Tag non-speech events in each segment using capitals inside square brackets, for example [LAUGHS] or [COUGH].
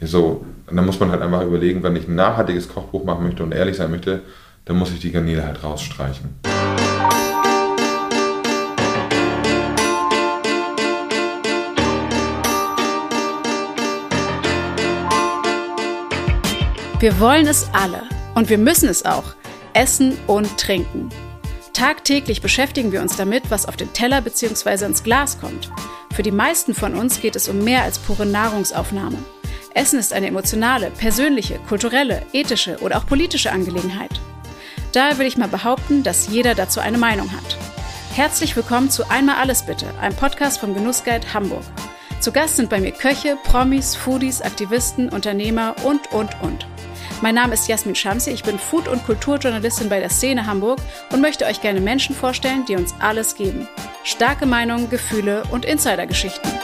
So, und dann muss man halt einfach überlegen, wenn ich ein nachhaltiges Kochbuch machen möchte und ehrlich sein möchte, dann muss ich die Garnele halt rausstreichen. Wir wollen es alle und wir müssen es auch. Essen und trinken. Tagtäglich beschäftigen wir uns damit, was auf den Teller bzw. ins Glas kommt. Für die meisten von uns geht es um mehr als pure Nahrungsaufnahme. Essen ist eine emotionale, persönliche, kulturelle, ethische oder auch politische Angelegenheit. Daher will ich mal behaupten, dass jeder dazu eine Meinung hat. Herzlich willkommen zu Einmal alles bitte, einem Podcast vom Genussguide Hamburg. Zu Gast sind bei mir Köche, Promis, Foodies, Aktivisten, Unternehmer und, und, und. Mein Name ist Jasmin Schamsi, ich bin Food- und Kulturjournalistin bei der Szene Hamburg und möchte euch gerne Menschen vorstellen, die uns alles geben. Starke Meinungen, Gefühle und Insidergeschichten.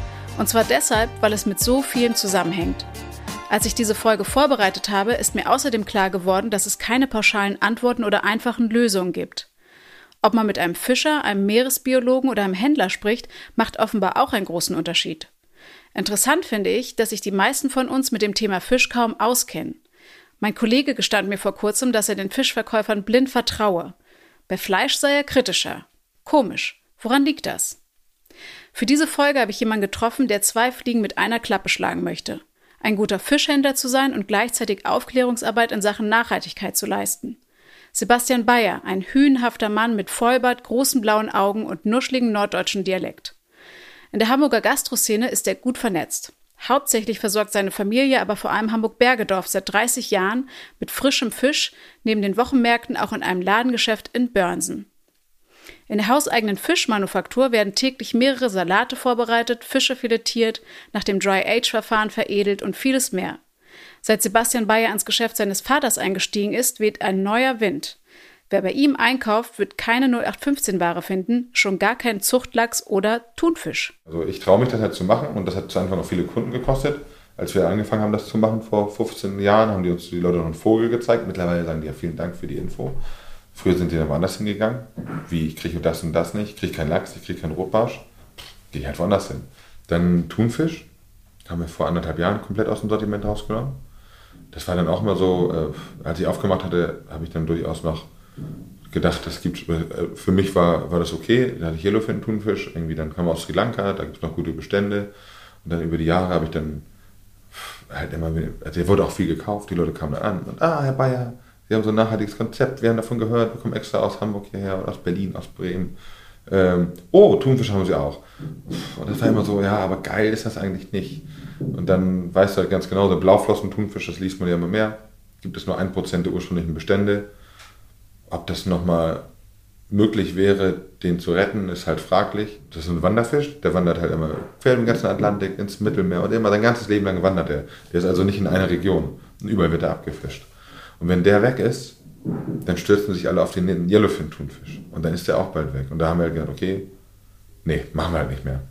Und zwar deshalb, weil es mit so vielen zusammenhängt. Als ich diese Folge vorbereitet habe, ist mir außerdem klar geworden, dass es keine pauschalen Antworten oder einfachen Lösungen gibt. Ob man mit einem Fischer, einem Meeresbiologen oder einem Händler spricht, macht offenbar auch einen großen Unterschied. Interessant finde ich, dass sich die meisten von uns mit dem Thema Fisch kaum auskennen. Mein Kollege gestand mir vor kurzem, dass er den Fischverkäufern blind vertraue. Bei Fleisch sei er kritischer. Komisch. Woran liegt das? Für diese Folge habe ich jemanden getroffen, der zwei Fliegen mit einer Klappe schlagen möchte. Ein guter Fischhändler zu sein und gleichzeitig Aufklärungsarbeit in Sachen Nachhaltigkeit zu leisten. Sebastian Bayer, ein hühnhafter Mann mit Vollbart, großen blauen Augen und nuschligen norddeutschen Dialekt. In der Hamburger Gastroszene ist er gut vernetzt. Hauptsächlich versorgt seine Familie aber vor allem Hamburg-Bergedorf seit 30 Jahren mit frischem Fisch, neben den Wochenmärkten auch in einem Ladengeschäft in Börnsen. In der hauseigenen Fischmanufaktur werden täglich mehrere Salate vorbereitet, Fische filetiert, nach dem Dry-Age-Verfahren veredelt und vieles mehr. Seit Sebastian Bayer ans Geschäft seines Vaters eingestiegen ist, weht ein neuer Wind. Wer bei ihm einkauft, wird keine 0815-Ware finden, schon gar keinen Zuchtlachs oder Thunfisch. Also ich traue mich das halt zu machen und das hat zu Anfang auch viele Kunden gekostet. Als wir angefangen haben, das zu machen vor 15 Jahren, haben die uns die Leute noch einen Vogel gezeigt. Mittlerweile sagen die ja vielen Dank für die Info. Früher sind die dann woanders hingegangen. Wie, ich kriege das und das nicht, ich kriege keinen Lachs, ich kriege keinen Rotbarsch. Gehe ich halt woanders hin. Dann Thunfisch, haben wir vor anderthalb Jahren komplett aus dem Sortiment rausgenommen das war dann auch mal so, äh, als ich aufgemacht hatte, habe ich dann durchaus noch gedacht, das gibt äh, für mich war, war das okay. Da hatte ich Yellowfin Thunfisch, irgendwie dann kam aus Sri Lanka, da gibt es noch gute Bestände. Und dann über die Jahre habe ich dann halt immer, also der wurde auch viel gekauft, die Leute kamen dann an und ah, Herr Bayer, Sie haben so ein nachhaltiges Konzept, wir haben davon gehört, wir kommen extra aus Hamburg hierher oder aus Berlin, aus Bremen. Ähm, oh, Thunfisch haben Sie auch. Und das war immer so, ja, aber geil ist das eigentlich nicht. Und dann weißt du halt ganz genau, der Blauflossen-Thunfisch, das liest man ja immer mehr, gibt es nur ein Prozent der ursprünglichen Bestände. Ob das nochmal möglich wäre, den zu retten, ist halt fraglich. Das ist ein Wanderfisch, der wandert halt immer quer im ganzen Atlantik ins Mittelmeer und immer sein ganzes Leben lang wandert er. Der ist also nicht in einer Region. Und überall wird er abgefischt. Und wenn der weg ist, dann stürzen sich alle auf den Yellowfin-Thunfisch. Und dann ist der auch bald weg. Und da haben wir halt gedacht, okay, nee, machen wir halt nicht mehr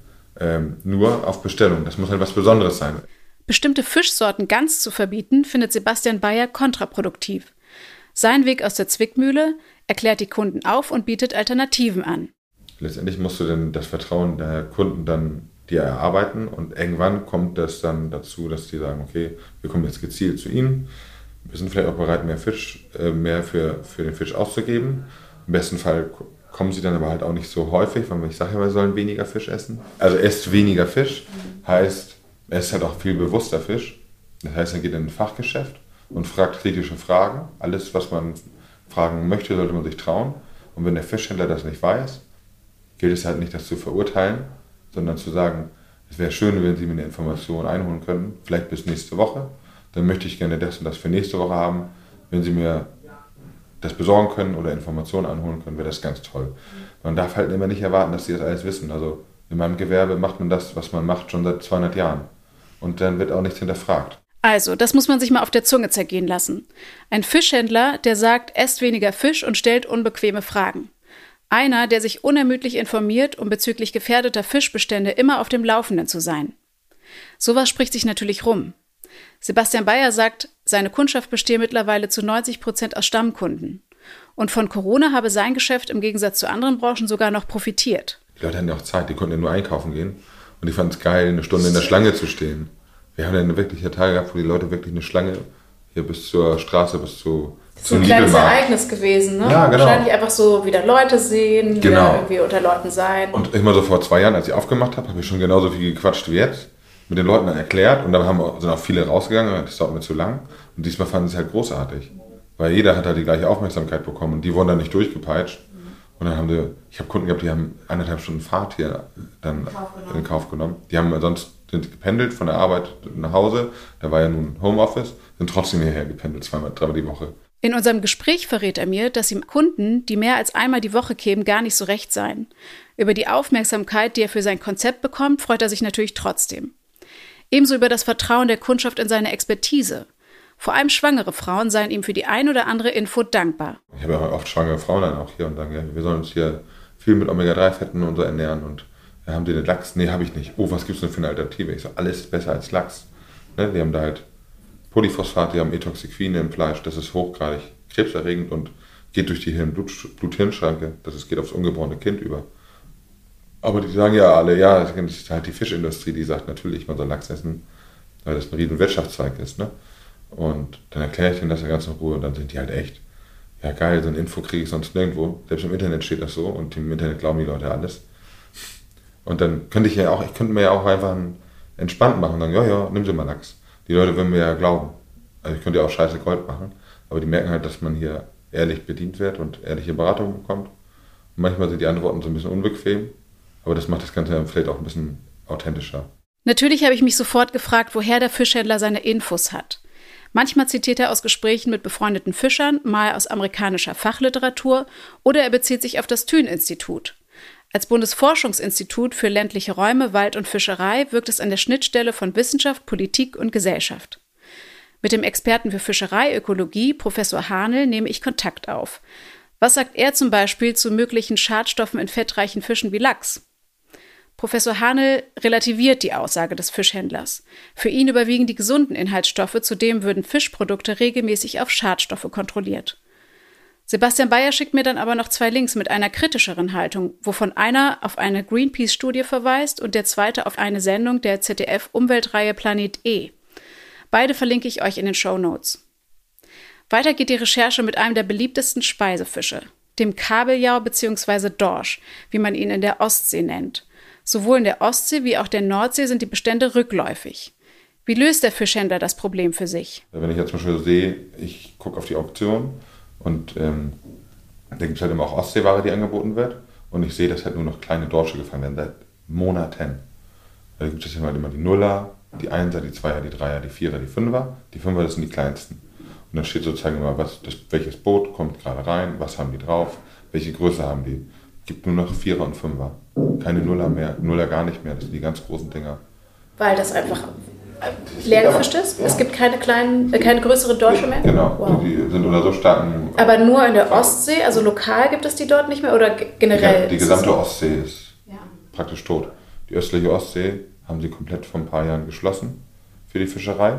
ähm, nur auf Bestellung. Das muss halt was Besonderes sein. Bestimmte Fischsorten ganz zu verbieten, findet Sebastian Bayer kontraproduktiv. Sein Weg aus der Zwickmühle erklärt die Kunden auf und bietet Alternativen an. Letztendlich musst du dann das Vertrauen der Kunden dann dir erarbeiten und irgendwann kommt das dann dazu, dass die sagen, okay, wir kommen jetzt gezielt zu Ihnen. Wir sind vielleicht auch bereit, mehr Fisch, äh, mehr für, für den Fisch auszugeben. Im besten Fall kommen sie dann aber halt auch nicht so häufig, weil ich sage ja, wir sollen weniger Fisch essen. Also esst weniger Fisch, heißt, esst halt auch viel bewusster Fisch. Das heißt, er geht in ein Fachgeschäft und fragt kritische Fragen. Alles, was man fragen möchte, sollte man sich trauen. Und wenn der Fischhändler das nicht weiß, gilt es halt nicht, das zu verurteilen, sondern zu sagen, es wäre schön, wenn Sie mir eine Information einholen können, vielleicht bis nächste Woche. Dann möchte ich gerne das und das für nächste Woche haben. Wenn Sie mir das besorgen können oder Informationen anholen können, wäre das ganz toll. Man darf halt immer nicht erwarten, dass sie das alles wissen. Also In meinem Gewerbe macht man das, was man macht, schon seit 200 Jahren. Und dann wird auch nichts hinterfragt. Also, das muss man sich mal auf der Zunge zergehen lassen. Ein Fischhändler, der sagt, esst weniger Fisch und stellt unbequeme Fragen. Einer, der sich unermüdlich informiert, um bezüglich gefährdeter Fischbestände immer auf dem Laufenden zu sein. Sowas spricht sich natürlich rum. Sebastian Bayer sagt, seine Kundschaft bestehe mittlerweile zu 90 Prozent aus Stammkunden. Und von Corona habe sein Geschäft im Gegensatz zu anderen Branchen sogar noch profitiert. Die Leute hatten ja auch Zeit, die konnten ja nur einkaufen gehen. Und die fanden es geil, eine Stunde in der Schlange zu stehen. Wir haben ja wirklich Tage gehabt, wo die Leute wirklich eine Schlange hier bis zur Straße, bis zu so ein kleines Ereignis gewesen, ne? Ja, genau. Wahrscheinlich einfach so wieder Leute sehen, genau. wieder irgendwie unter Leuten sein. Und ich mal so vor zwei Jahren, als ich aufgemacht habe, habe ich schon genauso viel gequatscht wie jetzt. Mit den Leuten dann erklärt und dann haben, sind auch viele rausgegangen, das dauert mir zu lang. Und diesmal fanden sie es halt großartig. Weil jeder hat halt die gleiche Aufmerksamkeit bekommen und die wurden dann nicht durchgepeitscht. Und dann haben sie, ich habe Kunden gehabt, die haben eineinhalb Stunden Fahrt hier dann in, in Kauf genommen. Die haben sonst sind gependelt von der Arbeit nach Hause. Da war ja nun Homeoffice, sind trotzdem hierher gependelt, zweimal, dreimal die Woche. In unserem Gespräch verrät er mir, dass ihm Kunden, die mehr als einmal die Woche kämen, gar nicht so recht seien. Über die Aufmerksamkeit, die er für sein Konzept bekommt, freut er sich natürlich trotzdem. Ebenso über das Vertrauen der Kundschaft in seine Expertise. Vor allem schwangere Frauen seien ihm für die ein oder andere Info dankbar. Ich habe ja oft schwangere Frauen dann auch hier und sagen, ja, wir sollen uns hier viel mit Omega-3-Fetten und so ernähren und ja, haben die den Lachs? Nee, habe ich nicht. Oh, was gibt es denn für eine Alternative? Ich so, alles ist besser als Lachs. Ne? Die haben da halt Polyphosphat, die haben Etoxiquine im Fleisch, das ist hochgradig krebserregend und geht durch die Blut-Hirn-Schranke, das ist, geht aufs ungeborene Kind über. Aber die sagen ja alle, ja, das ist halt die Fischindustrie, die sagt natürlich, man soll Lachs essen, weil das ein riesen Wirtschaftszweig ist. Ne? Und dann erkläre ich denen das ja ganz in Ruhe und dann sind die halt echt, ja geil, so ein Info kriege ich sonst nirgendwo. Selbst im Internet steht das so und im Internet glauben die Leute alles. Und dann könnte ich ja auch, ich könnte mir ja auch einfach entspannt machen und sagen, ja, ja, nimm sie mal Lachs. Die Leute würden mir ja glauben. Also ich könnte ja auch scheiße Gold machen, aber die merken halt, dass man hier ehrlich bedient wird und ehrliche Beratung bekommt. Und manchmal sind die Antworten so ein bisschen unbequem, aber das macht das Ganze vielleicht auch ein bisschen authentischer. Natürlich habe ich mich sofort gefragt, woher der Fischhändler seine Infos hat. Manchmal zitiert er aus Gesprächen mit befreundeten Fischern, mal aus amerikanischer Fachliteratur oder er bezieht sich auf das Thün-Institut. Als Bundesforschungsinstitut für ländliche Räume, Wald und Fischerei wirkt es an der Schnittstelle von Wissenschaft, Politik und Gesellschaft. Mit dem Experten für Fischereiökologie, Professor Hahnel, nehme ich Kontakt auf. Was sagt er zum Beispiel zu möglichen Schadstoffen in fettreichen Fischen wie Lachs? Professor Hahnel relativiert die Aussage des Fischhändlers. Für ihn überwiegen die gesunden Inhaltsstoffe, zudem würden Fischprodukte regelmäßig auf Schadstoffe kontrolliert. Sebastian Bayer schickt mir dann aber noch zwei Links mit einer kritischeren Haltung, wovon einer auf eine Greenpeace-Studie verweist und der zweite auf eine Sendung der ZDF-Umweltreihe Planet E. Beide verlinke ich euch in den Show Notes. Weiter geht die Recherche mit einem der beliebtesten Speisefische, dem Kabeljau bzw. Dorsch, wie man ihn in der Ostsee nennt. Sowohl in der Ostsee wie auch der Nordsee sind die Bestände rückläufig. Wie löst der Fischhändler das Problem für sich? Wenn ich jetzt zum Beispiel sehe, ich gucke auf die Auktion und ähm, da gibt es halt immer auch Ostseeware, die angeboten wird. Und ich sehe, dass halt nur noch kleine Dorsche gefangen werden, seit Monaten. Da gibt es halt immer die Nuller, die Einser, die Zweier, die Dreier, die Vierer, die Fünfer. Die Fünfer, das sind die kleinsten. Und dann steht sozusagen immer, was, das, welches Boot kommt gerade rein, was haben die drauf, welche Größe haben die. Es gibt nur noch Vierer und Fünfer. Keine Nuller mehr, Nuller gar nicht mehr. Das sind die ganz großen Dinger. Weil das einfach leer gefischt ist? Es gibt keine kleinen, äh, keine größere Dorsche mehr? Genau, wow. die sind unter so starken. Aber nur in der Ostsee, also lokal gibt es die dort nicht mehr oder generell? Ja, die gesamte Ostsee ist ja. praktisch tot. Die östliche Ostsee haben sie komplett vor ein paar Jahren geschlossen für die Fischerei.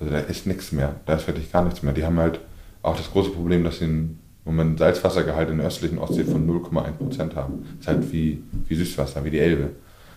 Also da ist nichts mehr, da ist wirklich gar nichts mehr. Die haben halt auch das große Problem, dass sie einen Moment Salzwassergehalt in der östlichen Ostsee von 0,1% haben. Das ist halt wie, wie Süßwasser, wie die Elbe.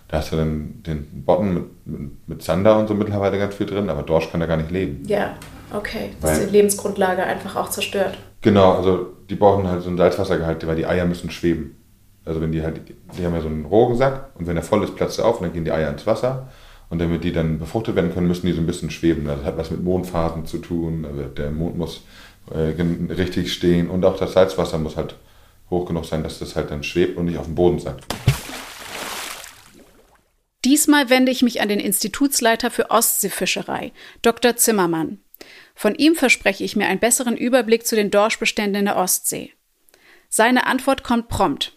Da hast du dann den Botten mit, mit, mit Zander und so mittlerweile ganz viel drin, aber Dorsch kann da gar nicht leben. Ja, okay. Das ist die Lebensgrundlage einfach auch zerstört. Genau, also die brauchen halt so einen Salzwassergehalt, weil die Eier müssen schweben. Also wenn die halt, die haben ja so einen Rohgesack und wenn er voll ist, platzt er auf und dann gehen die Eier ins Wasser. Und damit die dann befruchtet werden können, müssen die so ein bisschen schweben. Das hat was mit Mondphasen zu tun. Also der Mond muss äh, richtig stehen und auch das Salzwasser muss halt hoch genug sein, dass das halt dann schwebt und nicht auf dem Boden sackt. Diesmal wende ich mich an den Institutsleiter für Ostseefischerei, Dr. Zimmermann. Von ihm verspreche ich mir einen besseren Überblick zu den Dorschbeständen in der Ostsee. Seine Antwort kommt prompt.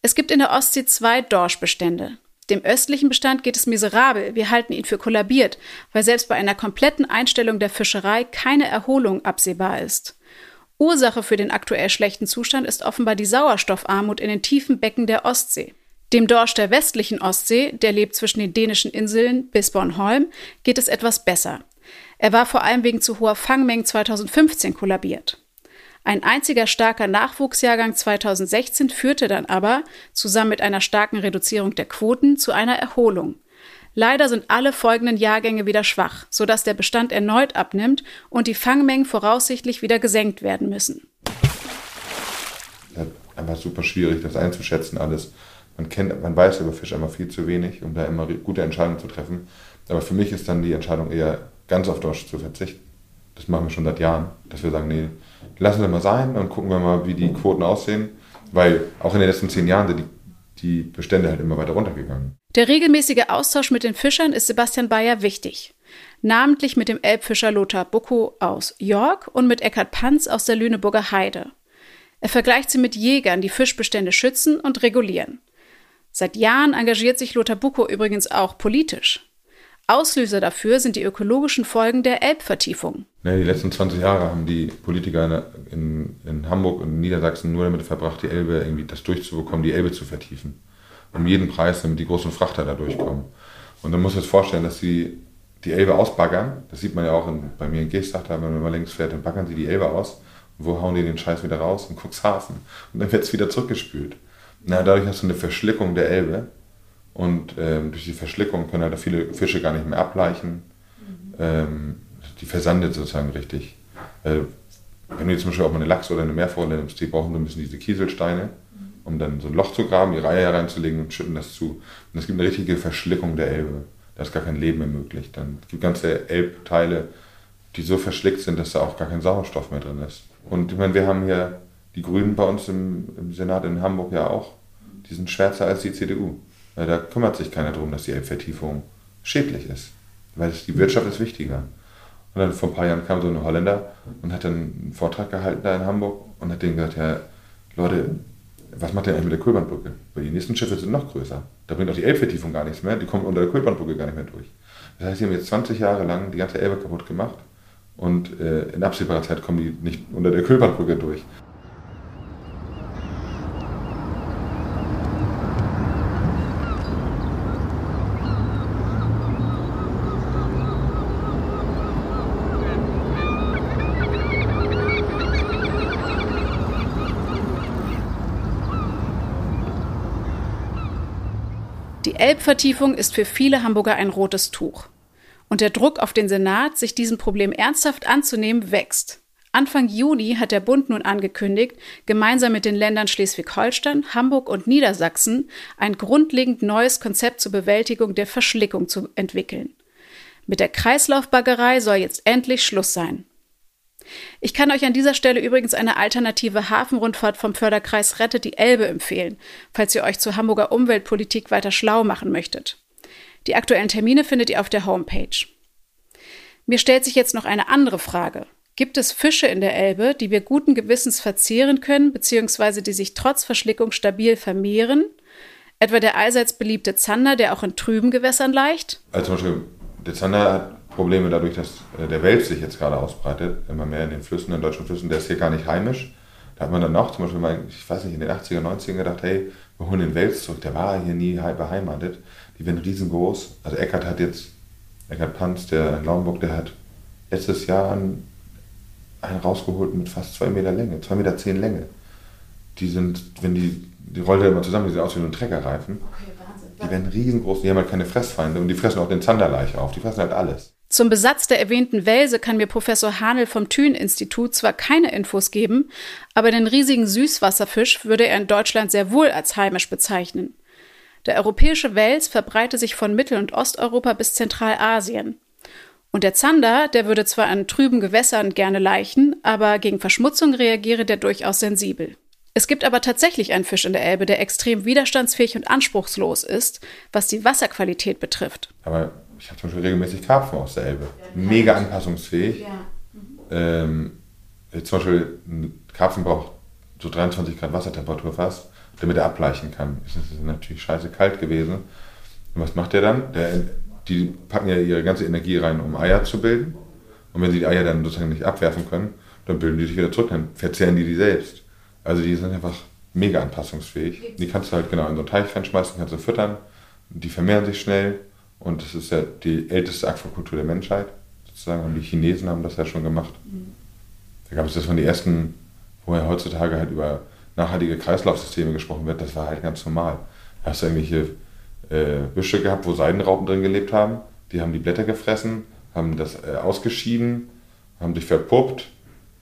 Es gibt in der Ostsee zwei Dorschbestände. Dem östlichen Bestand geht es miserabel. Wir halten ihn für kollabiert, weil selbst bei einer kompletten Einstellung der Fischerei keine Erholung absehbar ist. Ursache für den aktuell schlechten Zustand ist offenbar die Sauerstoffarmut in den tiefen Becken der Ostsee. Dem Dorsch der westlichen Ostsee, der lebt zwischen den dänischen Inseln bis Bornholm, geht es etwas besser. Er war vor allem wegen zu hoher Fangmengen 2015 kollabiert. Ein einziger starker Nachwuchsjahrgang 2016 führte dann aber, zusammen mit einer starken Reduzierung der Quoten, zu einer Erholung. Leider sind alle folgenden Jahrgänge wieder schwach, sodass der Bestand erneut abnimmt und die Fangmengen voraussichtlich wieder gesenkt werden müssen. Ja, einfach super schwierig, das einzuschätzen alles. Man, kennt, man weiß über Fisch immer viel zu wenig, um da immer gute Entscheidungen zu treffen. Aber für mich ist dann die Entscheidung eher, ganz auf Dorsch zu verzichten. Das machen wir schon seit Jahren, dass wir sagen, nee, lassen wir mal sein und gucken wir mal, wie die Quoten aussehen. Weil auch in den letzten zehn Jahren sind die, die Bestände halt immer weiter runtergegangen. Der regelmäßige Austausch mit den Fischern ist Sebastian Bayer wichtig. Namentlich mit dem Elbfischer Lothar Bucko aus York und mit Eckhard Panz aus der Lüneburger Heide. Er vergleicht sie mit Jägern, die Fischbestände schützen und regulieren. Seit Jahren engagiert sich Lothar Bucko übrigens auch politisch. Auslöser dafür sind die ökologischen Folgen der Elbvertiefung. Die letzten 20 Jahre haben die Politiker in, in Hamburg und Niedersachsen nur damit verbracht, die Elbe irgendwie das durchzubekommen, die Elbe zu vertiefen. Um jeden Preis, damit die großen Frachter da durchkommen. Und dann muss man sich vorstellen, dass sie die Elbe ausbaggern. Das sieht man ja auch in, bei mir in Geestach, wenn man mal längs fährt, dann baggern sie die Elbe aus. Und wo hauen die den Scheiß wieder raus? In Cuxhaven. Und dann wird es wieder zurückgespült. Na, dadurch hast du eine Verschlickung der Elbe. Und ähm, durch die Verschlickung können halt viele Fische gar nicht mehr ableichen. Mhm. Ähm, die versandet sozusagen richtig. Äh, wenn du jetzt zum Beispiel auch mal eine Lachs- oder eine Meerforelle nimmst, die brauchen so ein bisschen diese Kieselsteine, um dann so ein Loch zu graben, die Reihe hereinzulegen und schütten das zu. Und es gibt eine richtige Verschlickung der Elbe. Da ist gar kein Leben mehr möglich. Dann gibt ganze Elbteile, die so verschlickt sind, dass da auch gar kein Sauerstoff mehr drin ist. Und ich meine, wir haben hier die Grünen bei uns im, im Senat in Hamburg ja auch. Die sind schwärzer als die CDU. Da kümmert sich keiner darum, dass die Elbvertiefung schädlich ist. Weil die Wirtschaft ist wichtiger. Und dann vor ein paar Jahren kam so ein Holländer und hat dann einen Vortrag gehalten da in Hamburg und hat denen gesagt, ja, Leute, was macht ihr eigentlich mit der Kulbandbrücke? Weil die nächsten Schiffe sind noch größer. Da bringt auch die Elbvertiefung gar nichts mehr, die kommen unter der Kulbandbrücke gar nicht mehr durch. Das heißt, die haben jetzt 20 Jahre lang die ganze Elbe kaputt gemacht und äh, in absehbarer Zeit kommen die nicht unter der Kulbandbrücke durch. Elbvertiefung ist für viele Hamburger ein rotes Tuch. Und der Druck auf den Senat, sich diesem Problem ernsthaft anzunehmen, wächst. Anfang Juni hat der Bund nun angekündigt, gemeinsam mit den Ländern Schleswig-Holstein, Hamburg und Niedersachsen ein grundlegend neues Konzept zur Bewältigung der Verschlickung zu entwickeln. Mit der Kreislaufbaggerei soll jetzt endlich Schluss sein. Ich kann euch an dieser Stelle übrigens eine alternative Hafenrundfahrt vom Förderkreis Rettet die Elbe empfehlen, falls ihr euch zur Hamburger Umweltpolitik weiter schlau machen möchtet. Die aktuellen Termine findet ihr auf der Homepage. Mir stellt sich jetzt noch eine andere Frage. Gibt es Fische in der Elbe, die wir guten Gewissens verzehren können, beziehungsweise die sich trotz Verschlickung stabil vermehren? Etwa der allseits beliebte Zander, der auch in trüben Gewässern leicht? Also zum Beispiel, der Zander Probleme dadurch, dass äh, der Wels sich jetzt gerade ausbreitet, immer mehr in den Flüssen, in deutschen Flüssen, der ist hier gar nicht heimisch. Da hat man dann auch zum Beispiel mal, ich weiß nicht, in den 80er, 90er gedacht, hey, wir holen den Wels zurück, der war hier nie beheimatet. Die werden riesengroß. Also Eckert hat jetzt, Eckert Panz, der in Lauenburg, der hat letztes Jahr einen, einen rausgeholt mit fast zwei Meter Länge, zwei Meter zehn Länge. Die sind, wenn die, die rollt ja immer zusammen, die sehen aus wie ein Treckerreifen. Okay, Wahnsinn. Die werden riesengroß, die haben halt keine Fressfeinde und die fressen auch den Zanderleich auf, die fressen halt alles. Zum Besatz der erwähnten Welse kann mir Professor Hanel vom Thün-Institut zwar keine Infos geben, aber den riesigen Süßwasserfisch würde er in Deutschland sehr wohl als heimisch bezeichnen. Der europäische Wels verbreite sich von Mittel- und Osteuropa bis Zentralasien. Und der Zander, der würde zwar in trüben Gewässern gerne laichen, aber gegen Verschmutzung reagiere der durchaus sensibel. Es gibt aber tatsächlich einen Fisch in der Elbe, der extrem widerstandsfähig und anspruchslos ist, was die Wasserqualität betrifft. Aber ich habe zum Beispiel regelmäßig Karpfen aus der Elbe. Mega anpassungsfähig. Ja. Mhm. Ähm, zum Beispiel ein Karpfen braucht so 23 Grad Wassertemperatur fast. damit er ableichen kann. Es ist natürlich scheiße kalt gewesen. Und was macht der dann? Der, die packen ja ihre ganze Energie rein, um Eier zu bilden. Und wenn sie die Eier dann sozusagen nicht abwerfen können, dann bilden die sich wieder zurück, dann verzehren die die selbst. Also die sind einfach mega anpassungsfähig. Die kannst du halt genau in so einen Teich reinschmeißen, kannst du füttern. Die vermehren sich schnell. Und das ist ja die älteste Aquakultur der Menschheit. Sozusagen haben die Chinesen haben das ja schon gemacht. Da gab es das von den ersten, wo ja heutzutage halt über nachhaltige Kreislaufsysteme gesprochen wird. Das war halt ganz normal. Da hast du irgendwelche äh, Büsche gehabt, wo Seidenraupen drin gelebt haben. Die haben die Blätter gefressen, haben das äh, ausgeschieden, haben sich verpuppt.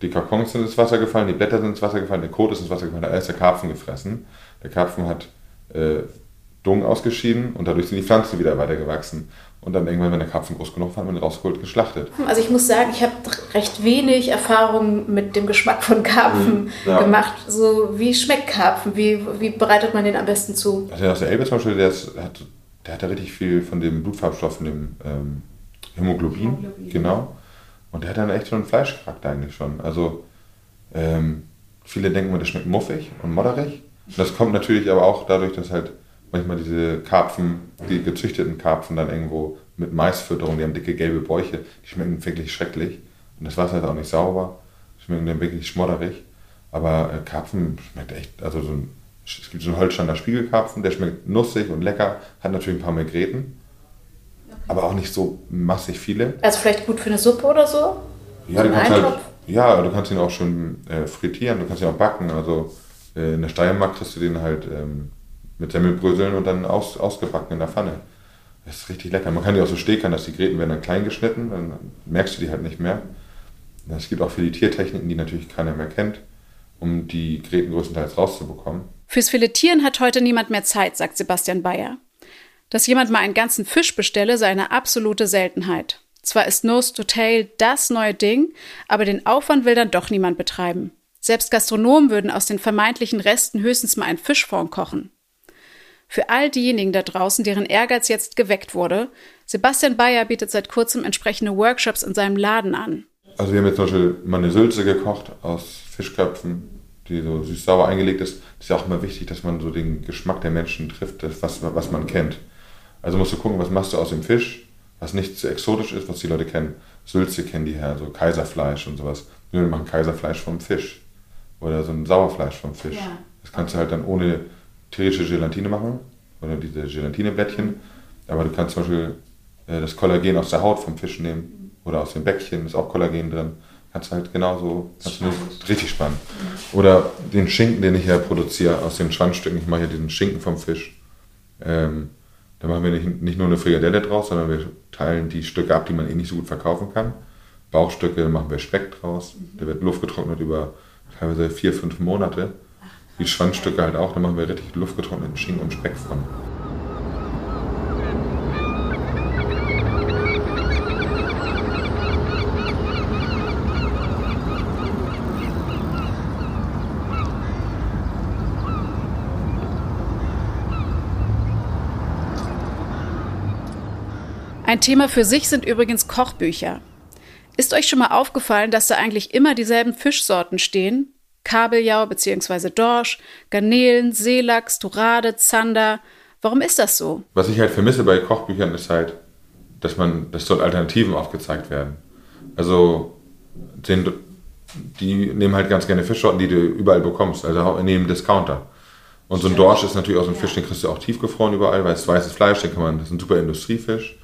Die Kokons sind ins Wasser gefallen, die Blätter sind ins Wasser gefallen, der Kot ist ins Wasser gefallen, da ist der Karpfen gefressen. Der Karpfen hat äh, Dung ausgeschieden und dadurch sind die Pflanzen wieder weitergewachsen. Und dann irgendwann, wenn der Karpfen groß genug war, haben wir ihn rausgeholt, geschlachtet. Also ich muss sagen, ich habe recht wenig Erfahrung mit dem Geschmack von Karpfen mhm, ja. gemacht. So, wie schmeckt Karpfen? Wie, wie bereitet man den am besten zu? Also aus der Elbe zum Beispiel, der, ist, hat, der hat ja richtig viel von dem Blutfarbstoff, von dem ähm, Hämoglobin, Hämoglobin, genau. Und der hat dann echt so einen Fleischcharakter eigentlich schon. Also ähm, viele denken immer, das schmeckt muffig und modderig. Das kommt natürlich aber auch dadurch, dass halt manchmal diese Karpfen, die gezüchteten Karpfen dann irgendwo mit Maisfütterung, die haben dicke gelbe Bäuche, die schmecken wirklich schrecklich. Und das Wasser ist auch nicht sauber, schmecken dann wirklich schmodderig. Aber äh, Karpfen schmeckt echt, also so ein, es gibt so einen Holsteiner Spiegelkarpfen, der schmeckt nussig und lecker, hat natürlich ein paar Megreten, aber auch nicht so massig viele. Also vielleicht gut für eine Suppe oder so? Ja, du kannst, halt, ja du kannst ihn auch schon äh, frittieren, du kannst ihn auch backen. Also äh, in der Steiermark kriegst du den halt ähm, mit Semmelbröseln und dann aus, ausgebacken in der Pfanne. Das ist richtig lecker. Man kann die auch so stekern, dass die Gräten werden dann klein geschnitten, dann merkst du die halt nicht mehr. Es gibt auch Filetiertechniken, die natürlich keiner mehr kennt, um die Gräten größtenteils rauszubekommen. Fürs Filetieren hat heute niemand mehr Zeit, sagt Sebastian Bayer. Dass jemand mal einen ganzen Fisch bestelle, sei eine absolute Seltenheit. Zwar ist Nose to Tail das neue Ding, aber den Aufwand will dann doch niemand betreiben. Selbst Gastronomen würden aus den vermeintlichen Resten höchstens mal einen Fischfond kochen. Für all diejenigen da draußen, deren Ehrgeiz jetzt geweckt wurde, Sebastian Bayer bietet seit kurzem entsprechende Workshops in seinem Laden an. Also wir haben jetzt zum Beispiel mal eine Sülze gekocht aus Fischköpfen, die so süß-sauer eingelegt ist. Das ist ja auch immer wichtig, dass man so den Geschmack der Menschen trifft, das, was, was man kennt. Also musst du gucken, was machst du aus dem Fisch, was nicht zu exotisch ist, was die Leute kennen. Sülze kennen die her, so Kaiserfleisch und sowas. Wir machen Kaiserfleisch vom Fisch oder so ein Sauerfleisch vom Fisch. Ja. Das kannst du halt dann ohne tierische Gelatine machen oder diese Gelatineblättchen. Aber du kannst zum Beispiel äh, das Kollagen aus der Haut vom Fisch nehmen oder aus dem Bäckchen, ist auch Kollagen drin. Kannst halt genauso, kannst spannend. du richtig spannend. Oder den Schinken, den ich ja produziere aus den Schwanzstücken. Ich mache ja diesen Schinken vom Fisch. Ähm, da machen wir nicht, nicht nur eine Frikadelle draus, sondern wir teilen die Stücke ab, die man eh nicht so gut verkaufen kann. Bauchstücke, machen wir Speck draus. Der wird luftgetrocknet über teilweise vier, fünf Monate. Die Schwanzstücke halt auch, da machen wir richtig luftgetrockneten Schinken und Speck von. Ein Thema für sich sind übrigens Kochbücher. Ist euch schon mal aufgefallen, dass da eigentlich immer dieselben Fischsorten stehen? Kabeljau bzw. Dorsch, Garnelen, Seelachs, Dorade, Zander. Warum ist das so? Was ich halt vermisse bei Kochbüchern ist halt, dass man, dass dort Alternativen aufgezeigt werden. Also den, die nehmen halt ganz gerne Fischsorten, die du überall bekommst, also dem Discounter. Und so ein Dorsch ist natürlich auch so ein Fisch, den kriegst du auch tiefgefroren überall, weil es weißes Fleisch, den kann man, das ist ein super Industriefisch.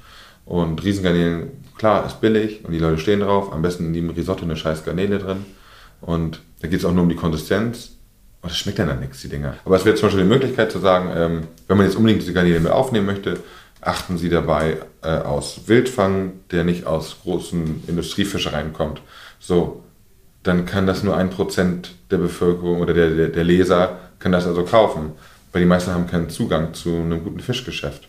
Und Riesengarnelen, klar, ist billig und die Leute stehen drauf. Am besten in dem Risotto eine scheiß Garnele drin. Und da geht es auch nur um die Konsistenz. Und das schmeckt dann an nichts, die Dinger. Aber es wäre zum Beispiel die Möglichkeit zu sagen, ähm, wenn man jetzt unbedingt diese Garnele mit aufnehmen möchte, achten Sie dabei äh, aus Wildfang, der nicht aus großen Industriefischereien kommt. So, dann kann das nur ein Prozent der Bevölkerung oder der, der, der Leser kann das also kaufen. Weil die meisten haben keinen Zugang zu einem guten Fischgeschäft.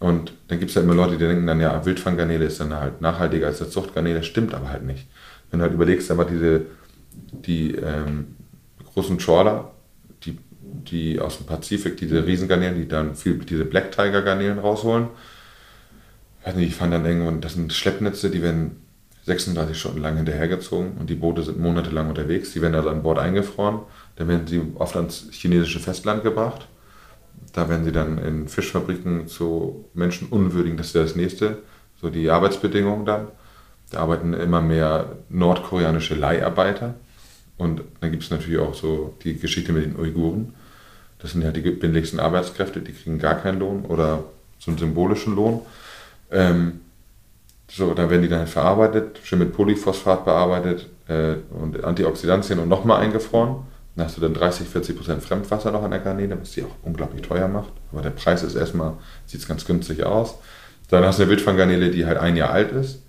Und dann gibt es ja immer Leute, die denken dann, ja, Wildfanggarnele ist dann halt nachhaltiger als das Zuchtgarnele. Stimmt aber halt nicht. Wenn du halt überlegst, aber diese die ähm, großen Trawler, die, die aus dem Pazifik, diese Riesengarnelen, die dann viel diese Black Tiger Garnelen rausholen. Ich weiß nicht, ich fand dann irgendwann, das sind Schleppnetze, die werden 36 Stunden lang hinterhergezogen und die Boote sind monatelang unterwegs. Die werden also an Bord eingefroren. Dann werden sie oft ans chinesische Festland gebracht. Da werden sie dann in Fischfabriken zu Menschen unwürdigen, das ist ja das nächste, so die Arbeitsbedingungen dann. Da arbeiten immer mehr nordkoreanische Leiharbeiter. Und dann gibt es natürlich auch so die Geschichte mit den Uiguren. Das sind ja die billigsten Arbeitskräfte, die kriegen gar keinen Lohn oder so einen symbolischen Lohn. Ähm, so, dann werden die dann halt verarbeitet, schön mit Polyphosphat bearbeitet äh, und Antioxidantien und nochmal eingefroren. Dann hast du dann 30, 40 Prozent Fremdwasser noch an der Garnele, was die auch unglaublich teuer macht. Aber der Preis ist erstmal, sieht ganz günstig aus. Dann hast du eine Wildfanggarnele, die halt ein Jahr alt ist,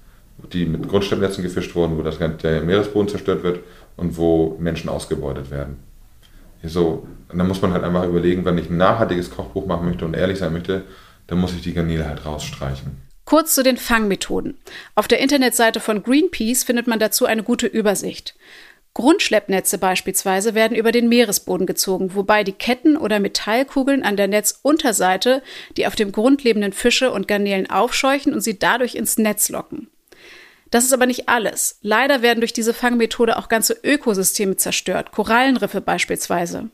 die mit Grundsteinnetzen gefischt wurden, wo das ganze, der Meeresboden zerstört wird und wo Menschen ausgebeutet werden. So, und dann muss man halt einfach überlegen, wenn ich ein nachhaltiges Kochbuch machen möchte und ehrlich sein möchte, dann muss ich die Garnele halt rausstreichen. Kurz zu den Fangmethoden. Auf der Internetseite von Greenpeace findet man dazu eine gute Übersicht. Grundschleppnetze beispielsweise werden über den Meeresboden gezogen, wobei die Ketten oder Metallkugeln an der Netzunterseite die auf dem Grund lebenden Fische und Garnelen aufscheuchen und sie dadurch ins Netz locken. Das ist aber nicht alles. Leider werden durch diese Fangmethode auch ganze Ökosysteme zerstört, Korallenriffe beispielsweise.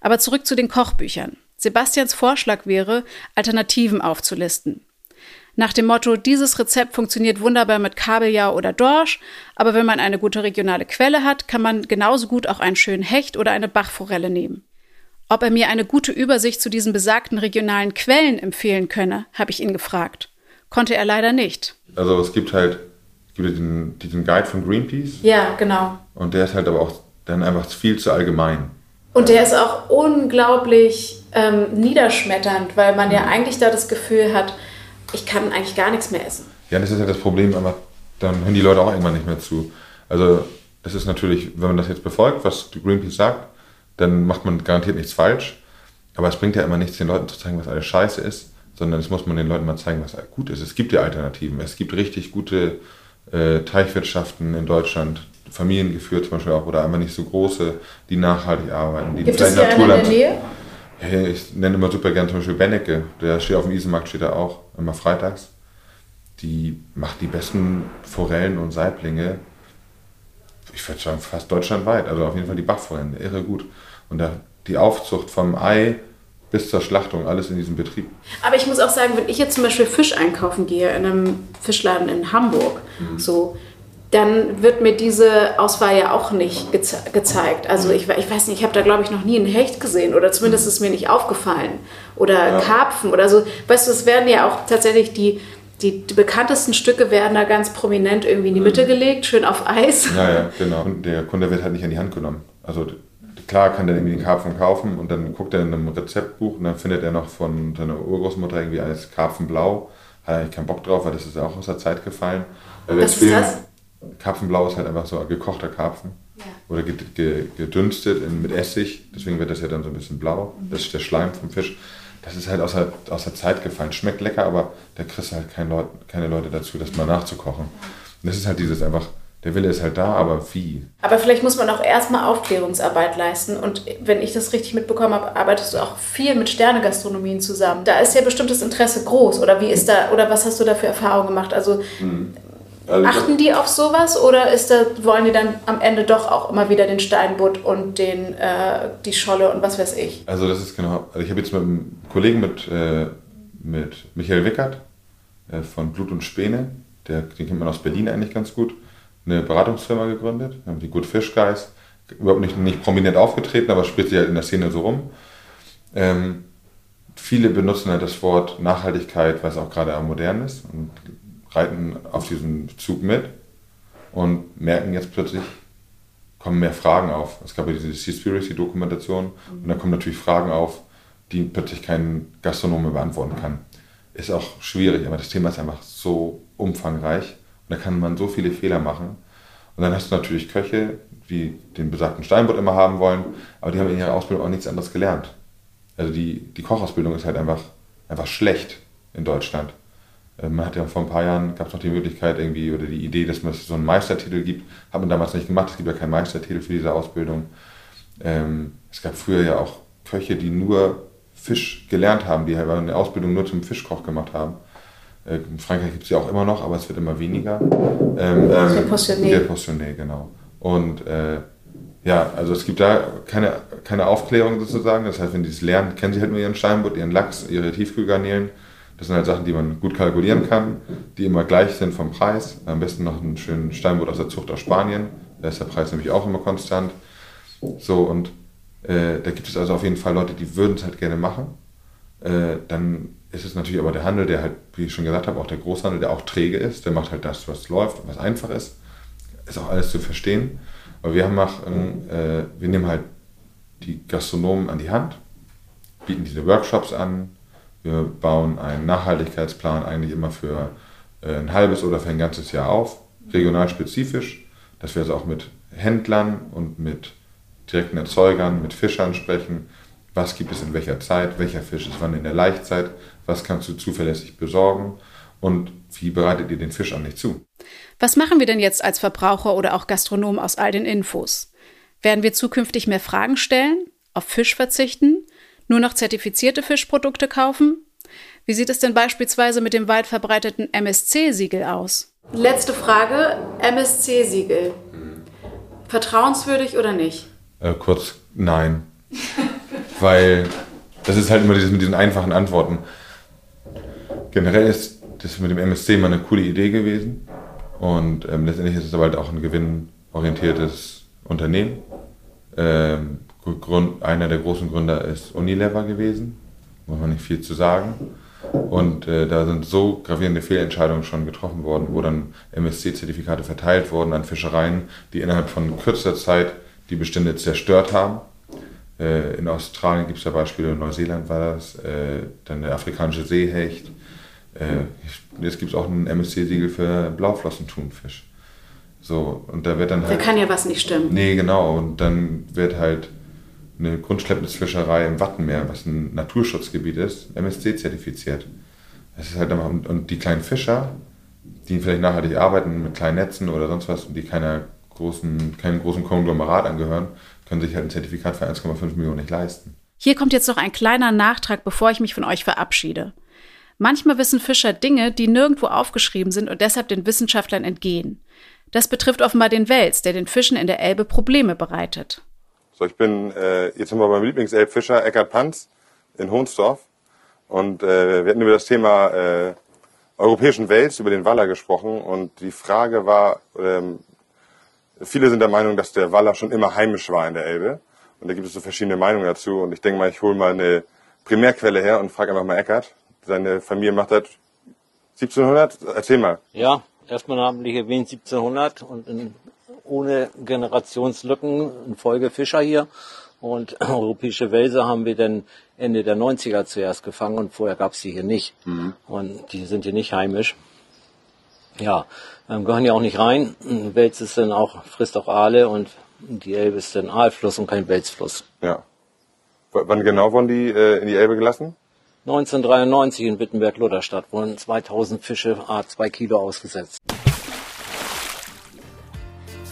Aber zurück zu den Kochbüchern. Sebastians Vorschlag wäre, Alternativen aufzulisten. Nach dem Motto, dieses Rezept funktioniert wunderbar mit Kabeljau oder Dorsch, aber wenn man eine gute regionale Quelle hat, kann man genauso gut auch einen schönen Hecht oder eine Bachforelle nehmen. Ob er mir eine gute Übersicht zu diesen besagten regionalen Quellen empfehlen könne, habe ich ihn gefragt. Konnte er leider nicht. Also es gibt halt gibt diesen, diesen Guide von Greenpeace. Ja, genau. Und der ist halt aber auch dann einfach viel zu allgemein. Und der ist auch unglaublich ähm, niederschmetternd, weil man ja eigentlich da das Gefühl hat, ich kann eigentlich gar nichts mehr essen. Ja, das ist ja das Problem, aber dann hören die Leute auch irgendwann nicht mehr zu. Also das ist natürlich, wenn man das jetzt befolgt, was Greenpeace sagt, dann macht man garantiert nichts falsch. Aber es bringt ja immer nichts, den Leuten zu zeigen, was alles scheiße ist, sondern es muss man den Leuten mal zeigen, was gut ist. Es gibt ja Alternativen. Es gibt richtig gute äh, Teichwirtschaften in Deutschland, familiengeführt zum Beispiel auch, oder einfach nicht so große, die nachhaltig arbeiten. Die gibt es hier in der Nähe? Ja, ich nenne immer super gerne zum Beispiel Bennecke, der steht auf dem Isenmarkt, steht da auch, immer freitags. Die macht die besten Forellen und Saiblinge, ich würde sagen fast deutschlandweit, also auf jeden Fall die Bachforellen, irre gut. Und da, die Aufzucht vom Ei bis zur Schlachtung, alles in diesem Betrieb. Aber ich muss auch sagen, wenn ich jetzt zum Beispiel Fisch einkaufen gehe in einem Fischladen in Hamburg, mhm. so, dann wird mir diese Auswahl ja auch nicht geze gezeigt. Also ich, ich weiß nicht, ich habe da glaube ich noch nie einen Hecht gesehen oder zumindest ist mir nicht aufgefallen. Oder ja. Karpfen oder so. Weißt du, es werden ja auch tatsächlich die, die, die, bekanntesten Stücke werden da ganz prominent irgendwie in die Mitte mhm. gelegt, schön auf Eis. Ja, ja, [LAUGHS] genau. Und der Kunde wird halt nicht an die Hand genommen. Also klar kann der irgendwie den Karpfen kaufen und dann guckt er in einem Rezeptbuch und dann findet er noch von seiner Urgroßmutter irgendwie als Karpfenblau. Hat er eigentlich keinen Bock drauf, weil das ist ja auch aus der Zeit gefallen. Was ist das? Karpfenblau ist halt einfach so gekochter Karpfen. Ja. Oder gedünstet mit Essig, deswegen wird das ja dann so ein bisschen blau. Mhm. Das ist der Schleim vom Fisch. Das ist halt aus der, aus der Zeit gefallen. Schmeckt lecker, aber da kriegst du halt kein Leut, keine Leute dazu, das mal nachzukochen. Und das ist halt dieses einfach, der Wille ist halt da, aber wie? Aber vielleicht muss man auch erstmal Aufklärungsarbeit leisten. Und wenn ich das richtig mitbekommen habe, arbeitest du auch viel mit Sternegastronomien zusammen. Da ist ja bestimmt das Interesse groß. Oder wie ist da, oder was hast du da für Erfahrungen gemacht? Also mhm. Also Achten die auf sowas oder ist da, wollen die dann am Ende doch auch immer wieder den Steinbutt und den, äh, die Scholle und was weiß ich? Also das ist genau, also ich habe jetzt mit einem Kollegen mit, äh, mit Michael Wickert äh, von Blut und Späne, der, den kennt man aus Berlin eigentlich ganz gut, eine Beratungsfirma gegründet, die Good Fish Guys, überhaupt nicht, nicht prominent aufgetreten, aber spricht sich halt in der Szene so rum. Ähm, viele benutzen halt das Wort Nachhaltigkeit, was auch gerade modern ist und reiten auf diesen Zug mit und merken jetzt plötzlich, kommen mehr Fragen auf. Es gab ja diese Seaspiracy-Dokumentation und da kommen natürlich Fragen auf, die plötzlich kein Gastronom beantworten kann. Ist auch schwierig, aber das Thema ist einfach so umfangreich da kann man so viele Fehler machen. Und dann hast du natürlich Köche, die den besagten Steinbutt immer haben wollen, aber die haben in ihrer Ausbildung auch nichts anderes gelernt. Also die, die Kochausbildung ist halt einfach, einfach schlecht in Deutschland. Äh, man hat ja vor ein paar Jahren, gab es noch die Möglichkeit irgendwie oder die Idee, dass man so einen Meistertitel gibt. Hat man damals nicht gemacht, es gibt ja keinen Meistertitel für diese Ausbildung. Ähm, es gab früher ja auch Köche, die nur Fisch gelernt haben, die halt eine Ausbildung nur zum Fischkoch gemacht haben. Äh, in Frankreich gibt es ja auch immer noch, aber es wird immer weniger. Ähm, ähm, Passionné. Der Passionné, genau. Und äh, Ja, also es gibt da keine, keine Aufklärung sozusagen. Das heißt, wenn die es lernen, kennen sie halt nur ihren Steinbutt, ihren Lachs, ihre Tiefkühlgarnelen. Das sind halt Sachen, die man gut kalkulieren kann, die immer gleich sind vom Preis. Am besten noch einen schönen Steinbutt aus der Zucht aus Spanien. Da ist der Preis nämlich auch immer konstant. So, und äh, da gibt es also auf jeden Fall Leute, die würden es halt gerne machen. Äh, dann ist es natürlich aber der Handel, der halt, wie ich schon gesagt habe, auch der Großhandel, der auch träge ist. Der macht halt das, was läuft und was einfach ist. Ist auch alles zu verstehen. Aber wir machen, äh, wir nehmen halt die Gastronomen an die Hand, bieten diese Workshops an. Wir bauen einen Nachhaltigkeitsplan eigentlich immer für äh, ein halbes oder für ein ganzes Jahr auf, regional spezifisch, dass wir also auch mit Händlern und mit direkten Erzeugern, mit Fischern sprechen. Was gibt es in welcher Zeit? Welcher Fisch ist wann in der Laichzeit? Was kannst du zuverlässig besorgen? Und wie bereitet ihr den Fisch an dich zu? Was machen wir denn jetzt als Verbraucher oder auch Gastronom aus all den Infos? Werden wir zukünftig mehr Fragen stellen? Auf Fisch verzichten? Nur noch zertifizierte Fischprodukte kaufen? Wie sieht es denn beispielsweise mit dem weit verbreiteten MSC-Siegel aus? Letzte Frage: MSC-Siegel. Vertrauenswürdig oder nicht? Äh, kurz, nein. Weil das ist halt immer dieses mit diesen einfachen Antworten. Generell ist das mit dem MSC mal eine coole Idee gewesen. Und ähm, letztendlich ist es aber halt auch ein gewinnorientiertes Unternehmen. Ähm, Grund, einer der großen Gründer ist Unilever gewesen. Muss man nicht viel zu sagen. Und äh, da sind so gravierende Fehlentscheidungen schon getroffen worden, wo dann MSC-Zertifikate verteilt wurden an Fischereien, die innerhalb von kürzester Zeit die Bestände zerstört haben. Äh, in Australien gibt es ja Beispiele, in Neuseeland war das, äh, dann der afrikanische Seehecht. Äh, jetzt gibt es auch ein MSC-Siegel für Blauflossentunfisch. So, und da wird dann halt. Da kann ja was nicht stimmen. Nee, genau. Und dann wird halt eine Grundschleppnisfischerei im Wattenmeer, was ein Naturschutzgebiet ist, MSC-zertifiziert. Das ist halt und die kleinen Fischer, die vielleicht nachhaltig arbeiten mit kleinen Netzen oder sonst was und die keiner großen, keinem großen Konglomerat angehören, können sich halt ein Zertifikat für 1,5 Millionen nicht leisten. Hier kommt jetzt noch ein kleiner Nachtrag, bevor ich mich von euch verabschiede. Manchmal wissen Fischer Dinge, die nirgendwo aufgeschrieben sind und deshalb den Wissenschaftlern entgehen. Das betrifft offenbar den Wels, der den Fischen in der Elbe Probleme bereitet. So, ich bin äh, jetzt sind wir beim Lieblingselbfischer Eckart Panz in Hohnsdorf und äh, wir hatten über das Thema äh, europäischen Wels, über den Waller gesprochen und die Frage war, ähm, Viele sind der Meinung, dass der Waller schon immer heimisch war in der Elbe. Und da gibt es so verschiedene Meinungen dazu. Und ich denke mal, ich hole mal eine Primärquelle her und frage einfach mal Eckert. Seine Familie macht das 1700. Erzähl mal. Ja, erstmal namentlich erwähnt 1700 und in, ohne Generationslücken ein Folgefischer hier. Und [CLEARS THROAT] europäische Wälse haben wir dann Ende der 90er zuerst gefangen und vorher gab es die hier nicht. Mhm. Und die sind hier nicht heimisch. Ja, ähm, gehören ja auch nicht rein. Wels ist dann auch, frisst auch Aale und die Elbe ist dann Aalfluss und kein Welsfluss. Ja. W wann genau wurden die äh, in die Elbe gelassen? 1993 in Wittenberg-Lutherstadt wurden 2000 Fische a 2 Kilo ausgesetzt.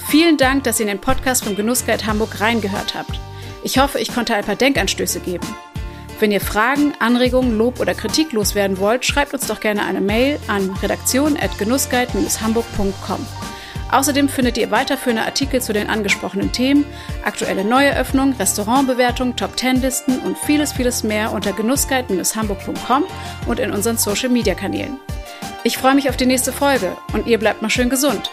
Vielen Dank, dass ihr in den Podcast vom Genussguide Hamburg reingehört habt. Ich hoffe, ich konnte ein paar Denkanstöße geben. Wenn ihr Fragen, Anregungen, Lob oder Kritik loswerden wollt, schreibt uns doch gerne eine Mail an redaktion.genussguide-hamburg.com. Außerdem findet ihr weiterführende Artikel zu den angesprochenen Themen, aktuelle Neueröffnungen, Restaurantbewertungen, Top-10-Listen und vieles, vieles mehr unter genussguide-hamburg.com und in unseren Social-Media-Kanälen. Ich freue mich auf die nächste Folge und ihr bleibt mal schön gesund.